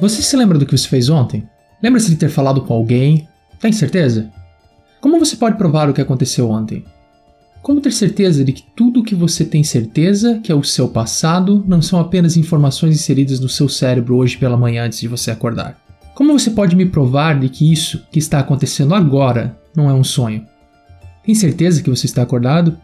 Você se lembra do que você fez ontem? Lembra-se de ter falado com alguém? Tem certeza? Como você pode provar o que aconteceu ontem? Como ter certeza de que tudo o que você tem certeza que é o seu passado não são apenas informações inseridas no seu cérebro hoje pela manhã antes de você acordar? Como você pode me provar de que isso que está acontecendo agora não é um sonho? Tem certeza que você está acordado?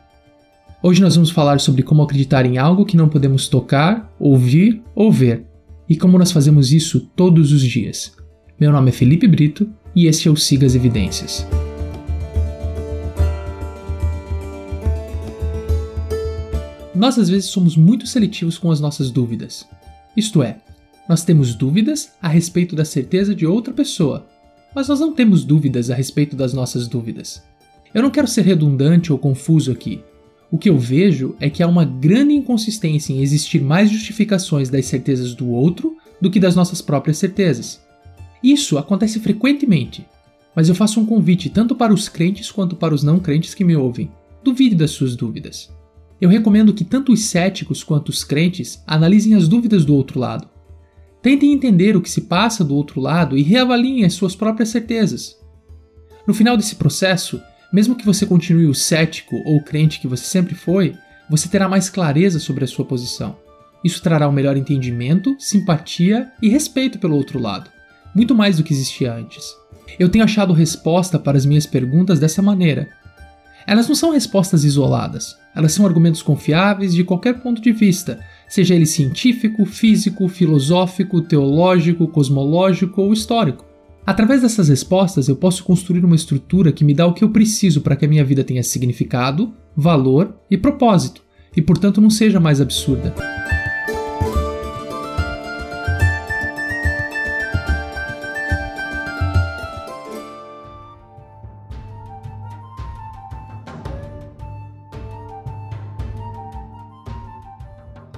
Hoje nós vamos falar sobre como acreditar em algo que não podemos tocar, ouvir ou ver, e como nós fazemos isso todos os dias. Meu nome é Felipe Brito e este é o Siga as Evidências. Nós às vezes somos muito seletivos com as nossas dúvidas. Isto é, nós temos dúvidas a respeito da certeza de outra pessoa, mas nós não temos dúvidas a respeito das nossas dúvidas. Eu não quero ser redundante ou confuso aqui. O que eu vejo é que há uma grande inconsistência em existir mais justificações das certezas do outro do que das nossas próprias certezas. Isso acontece frequentemente, mas eu faço um convite tanto para os crentes quanto para os não crentes que me ouvem. Duvide das suas dúvidas. Eu recomendo que tanto os céticos quanto os crentes analisem as dúvidas do outro lado. Tentem entender o que se passa do outro lado e reavaliem as suas próprias certezas. No final desse processo, mesmo que você continue o cético ou crente que você sempre foi, você terá mais clareza sobre a sua posição. Isso trará um melhor entendimento, simpatia e respeito pelo outro lado, muito mais do que existia antes. Eu tenho achado resposta para as minhas perguntas dessa maneira, elas não são respostas isoladas, elas são argumentos confiáveis de qualquer ponto de vista, seja ele científico, físico, filosófico, teológico, cosmológico ou histórico. Através dessas respostas, eu posso construir uma estrutura que me dá o que eu preciso para que a minha vida tenha significado, valor e propósito, e portanto não seja mais absurda.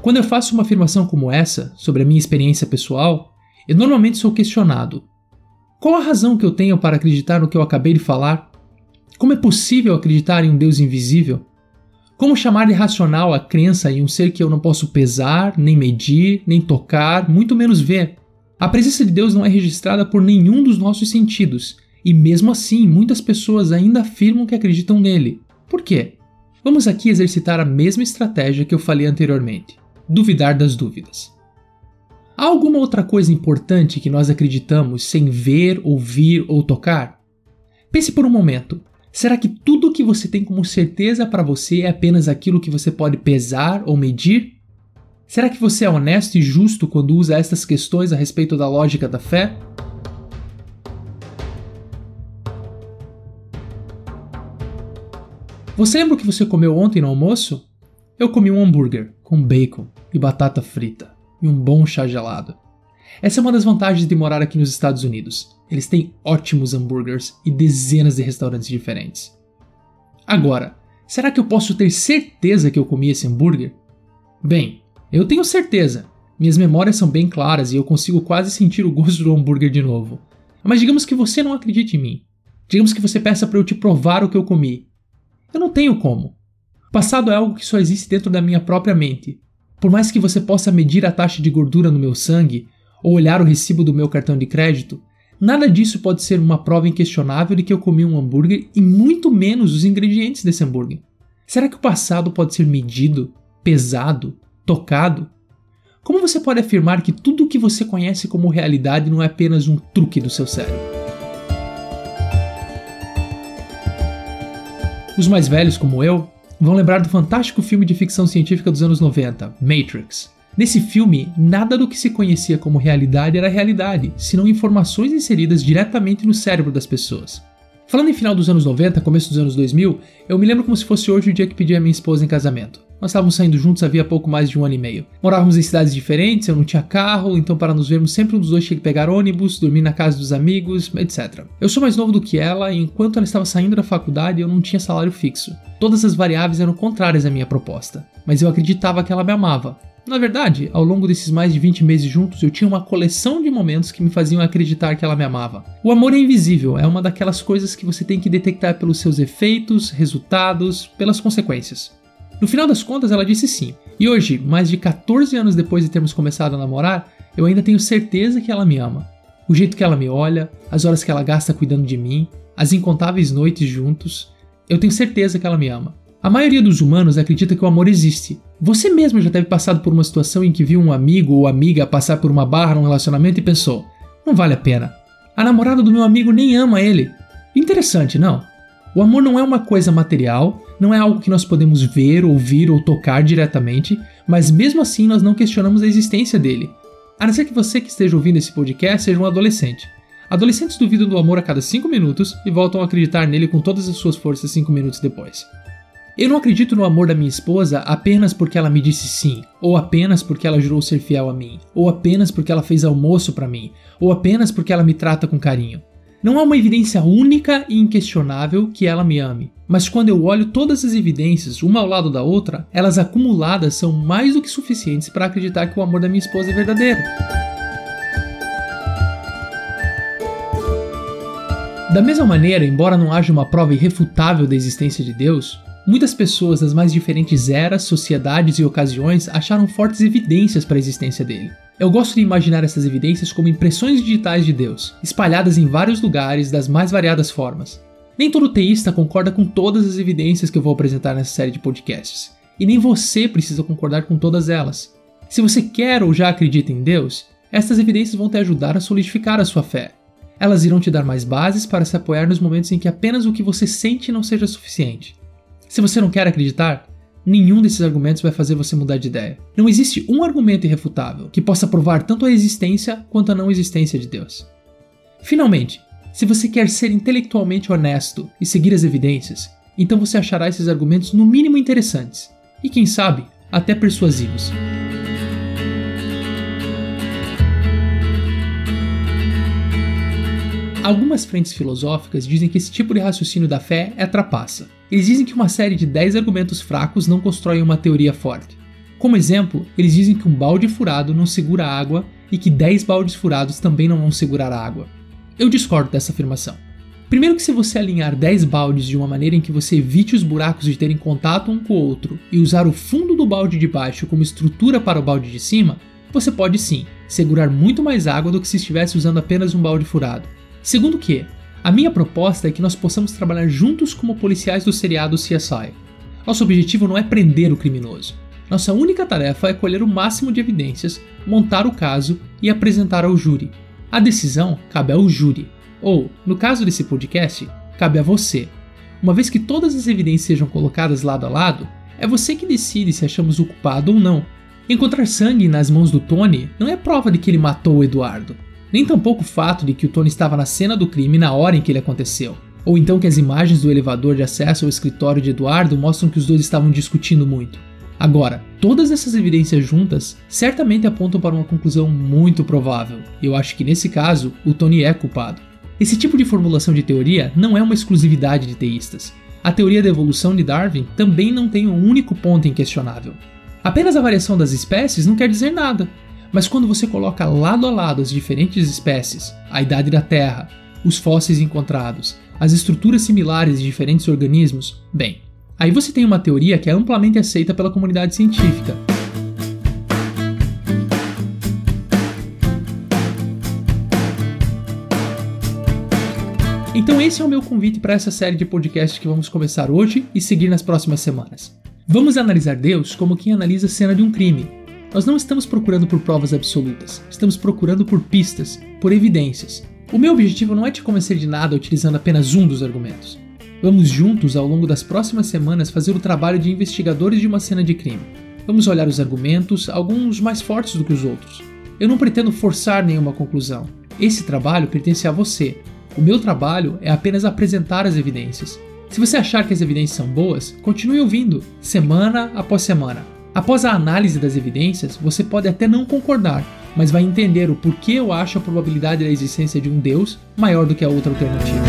Quando eu faço uma afirmação como essa sobre a minha experiência pessoal, eu normalmente sou questionado: qual a razão que eu tenho para acreditar no que eu acabei de falar? Como é possível acreditar em um Deus invisível? Como chamar de racional a crença em um ser que eu não posso pesar, nem medir, nem tocar, muito menos ver? A presença de Deus não é registrada por nenhum dos nossos sentidos, e mesmo assim muitas pessoas ainda afirmam que acreditam nele. Por quê? Vamos aqui exercitar a mesma estratégia que eu falei anteriormente duvidar das dúvidas. Há alguma outra coisa importante que nós acreditamos sem ver, ouvir ou tocar? Pense por um momento. Será que tudo o que você tem como certeza para você é apenas aquilo que você pode pesar ou medir? Será que você é honesto e justo quando usa estas questões a respeito da lógica da fé? Você lembra o que você comeu ontem no almoço? Eu comi um hambúrguer com bacon e batata frita e um bom chá gelado. Essa é uma das vantagens de morar aqui nos Estados Unidos. Eles têm ótimos hambúrgueres e dezenas de restaurantes diferentes. Agora, será que eu posso ter certeza que eu comi esse hambúrguer? Bem, eu tenho certeza. Minhas memórias são bem claras e eu consigo quase sentir o gosto do hambúrguer de novo. Mas digamos que você não acredite em mim. Digamos que você peça para eu te provar o que eu comi. Eu não tenho como. O passado é algo que só existe dentro da minha própria mente. Por mais que você possa medir a taxa de gordura no meu sangue ou olhar o recibo do meu cartão de crédito, nada disso pode ser uma prova inquestionável de que eu comi um hambúrguer e muito menos os ingredientes desse hambúrguer. Será que o passado pode ser medido, pesado, tocado? Como você pode afirmar que tudo o que você conhece como realidade não é apenas um truque do seu cérebro? Os mais velhos, como eu, vão lembrar do fantástico filme de ficção científica dos anos 90, Matrix. Nesse filme, nada do que se conhecia como realidade era realidade, senão informações inseridas diretamente no cérebro das pessoas. Falando em final dos anos 90, começo dos anos 2000, eu me lembro como se fosse hoje o dia que pedi a minha esposa em casamento. Nós estávamos saindo juntos havia pouco mais de um ano e meio. Morávamos em cidades diferentes, eu não tinha carro, então para nos vermos sempre um dos dois tinha que pegar ônibus, dormir na casa dos amigos, etc. Eu sou mais novo do que ela e enquanto ela estava saindo da faculdade eu não tinha salário fixo. Todas as variáveis eram contrárias à minha proposta, mas eu acreditava que ela me amava. Na verdade, ao longo desses mais de 20 meses juntos, eu tinha uma coleção de momentos que me faziam acreditar que ela me amava. O amor é invisível, é uma daquelas coisas que você tem que detectar pelos seus efeitos, resultados, pelas consequências. No final das contas, ela disse sim. E hoje, mais de 14 anos depois de termos começado a namorar, eu ainda tenho certeza que ela me ama. O jeito que ela me olha, as horas que ela gasta cuidando de mim, as incontáveis noites juntos, eu tenho certeza que ela me ama. A maioria dos humanos acredita que o amor existe. Você mesmo já teve passado por uma situação em que viu um amigo ou amiga passar por uma barra num relacionamento e pensou: não vale a pena. A namorada do meu amigo nem ama ele. Interessante, não? O amor não é uma coisa material, não é algo que nós podemos ver, ouvir ou tocar diretamente, mas mesmo assim nós não questionamos a existência dele. A não ser que você que esteja ouvindo esse podcast seja um adolescente. Adolescentes duvidam do amor a cada 5 minutos e voltam a acreditar nele com todas as suas forças 5 minutos depois. Eu não acredito no amor da minha esposa apenas porque ela me disse sim, ou apenas porque ela jurou ser fiel a mim, ou apenas porque ela fez almoço para mim, ou apenas porque ela me trata com carinho. Não há uma evidência única e inquestionável que ela me ame, mas quando eu olho todas as evidências, uma ao lado da outra, elas acumuladas são mais do que suficientes para acreditar que o amor da minha esposa é verdadeiro. Da mesma maneira, embora não haja uma prova irrefutável da existência de Deus, Muitas pessoas das mais diferentes eras, sociedades e ocasiões acharam fortes evidências para a existência dele. Eu gosto de imaginar essas evidências como impressões digitais de Deus, espalhadas em vários lugares das mais variadas formas. Nem todo teísta concorda com todas as evidências que eu vou apresentar nessa série de podcasts, e nem você precisa concordar com todas elas. Se você quer ou já acredita em Deus, estas evidências vão te ajudar a solidificar a sua fé. Elas irão te dar mais bases para se apoiar nos momentos em que apenas o que você sente não seja suficiente. Se você não quer acreditar, nenhum desses argumentos vai fazer você mudar de ideia. Não existe um argumento irrefutável que possa provar tanto a existência quanto a não existência de Deus. Finalmente, se você quer ser intelectualmente honesto e seguir as evidências, então você achará esses argumentos no mínimo interessantes e, quem sabe, até persuasivos. Algumas frentes filosóficas dizem que esse tipo de raciocínio da fé é trapaça. Eles dizem que uma série de 10 argumentos fracos não constrói uma teoria forte. Como exemplo, eles dizem que um balde furado não segura água e que 10 baldes furados também não vão segurar água. Eu discordo dessa afirmação. Primeiro que se você alinhar 10 baldes de uma maneira em que você evite os buracos de terem contato um com o outro e usar o fundo do balde de baixo como estrutura para o balde de cima, você pode sim segurar muito mais água do que se estivesse usando apenas um balde furado. Segundo que, a minha proposta é que nós possamos trabalhar juntos como policiais do seriado CSI. Nosso objetivo não é prender o criminoso. Nossa única tarefa é colher o máximo de evidências, montar o caso e apresentar ao júri. A decisão cabe ao júri, ou, no caso desse podcast, cabe a você. Uma vez que todas as evidências sejam colocadas lado a lado, é você que decide se achamos o culpado ou não. Encontrar sangue nas mãos do Tony não é prova de que ele matou o Eduardo nem tampouco o fato de que o Tony estava na cena do crime na hora em que ele aconteceu. Ou então que as imagens do elevador de acesso ao escritório de Eduardo mostram que os dois estavam discutindo muito. Agora, todas essas evidências juntas certamente apontam para uma conclusão muito provável. Eu acho que nesse caso, o Tony é culpado. Esse tipo de formulação de teoria não é uma exclusividade de teístas. A teoria da evolução de Darwin também não tem um único ponto inquestionável. Apenas a variação das espécies não quer dizer nada. Mas quando você coloca lado a lado as diferentes espécies, a idade da Terra, os fósseis encontrados, as estruturas similares de diferentes organismos, bem, aí você tem uma teoria que é amplamente aceita pela comunidade científica. Então esse é o meu convite para essa série de podcasts que vamos começar hoje e seguir nas próximas semanas. Vamos analisar Deus como quem analisa a cena de um crime, nós não estamos procurando por provas absolutas, estamos procurando por pistas, por evidências. O meu objetivo não é te convencer de nada utilizando apenas um dos argumentos. Vamos juntos, ao longo das próximas semanas, fazer o trabalho de investigadores de uma cena de crime. Vamos olhar os argumentos, alguns mais fortes do que os outros. Eu não pretendo forçar nenhuma conclusão. Esse trabalho pertence a você. O meu trabalho é apenas apresentar as evidências. Se você achar que as evidências são boas, continue ouvindo, semana após semana. Após a análise das evidências, você pode até não concordar, mas vai entender o porquê eu acho a probabilidade da existência de um Deus maior do que a outra alternativa.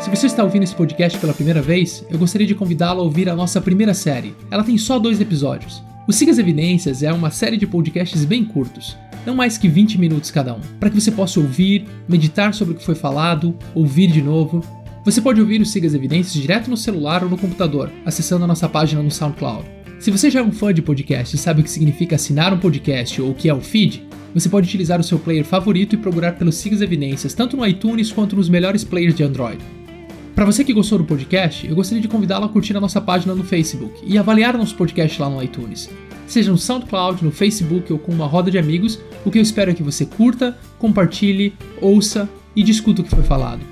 Se você está ouvindo esse podcast pela primeira vez, eu gostaria de convidá-lo a ouvir a nossa primeira série. Ela tem só dois episódios. O Siga as Evidências é uma série de podcasts bem curtos. não mais que 20 minutos cada um, para que você possa ouvir, meditar sobre o que foi falado, ouvir de novo. Você pode ouvir o Siga as Evidências direto no celular ou no computador, acessando a nossa página no SoundCloud. Se você já é um fã de podcast e sabe o que significa assinar um podcast ou o que é o feed, você pode utilizar o seu player favorito e procurar pelo Siga as Evidências tanto no iTunes quanto nos melhores players de Android. Para você que gostou do podcast, eu gostaria de convidá-lo a curtir a nossa página no Facebook e avaliar nosso podcast lá no iTunes. Seja no SoundCloud, no Facebook ou com uma roda de amigos, o que eu espero é que você curta, compartilhe, ouça e discuta o que foi falado.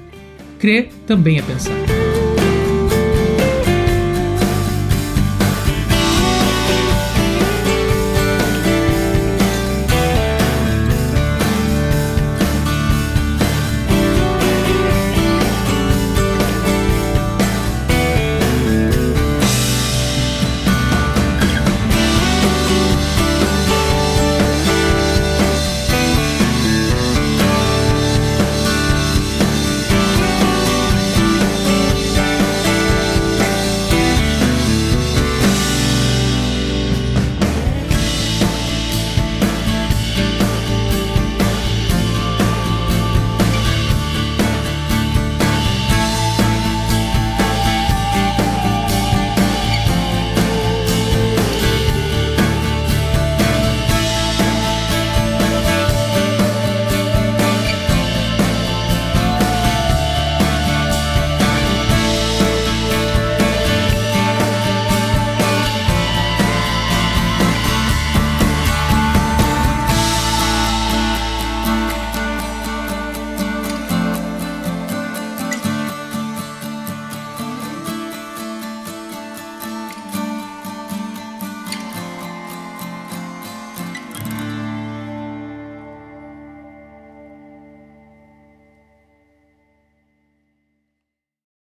Crer também é pensar.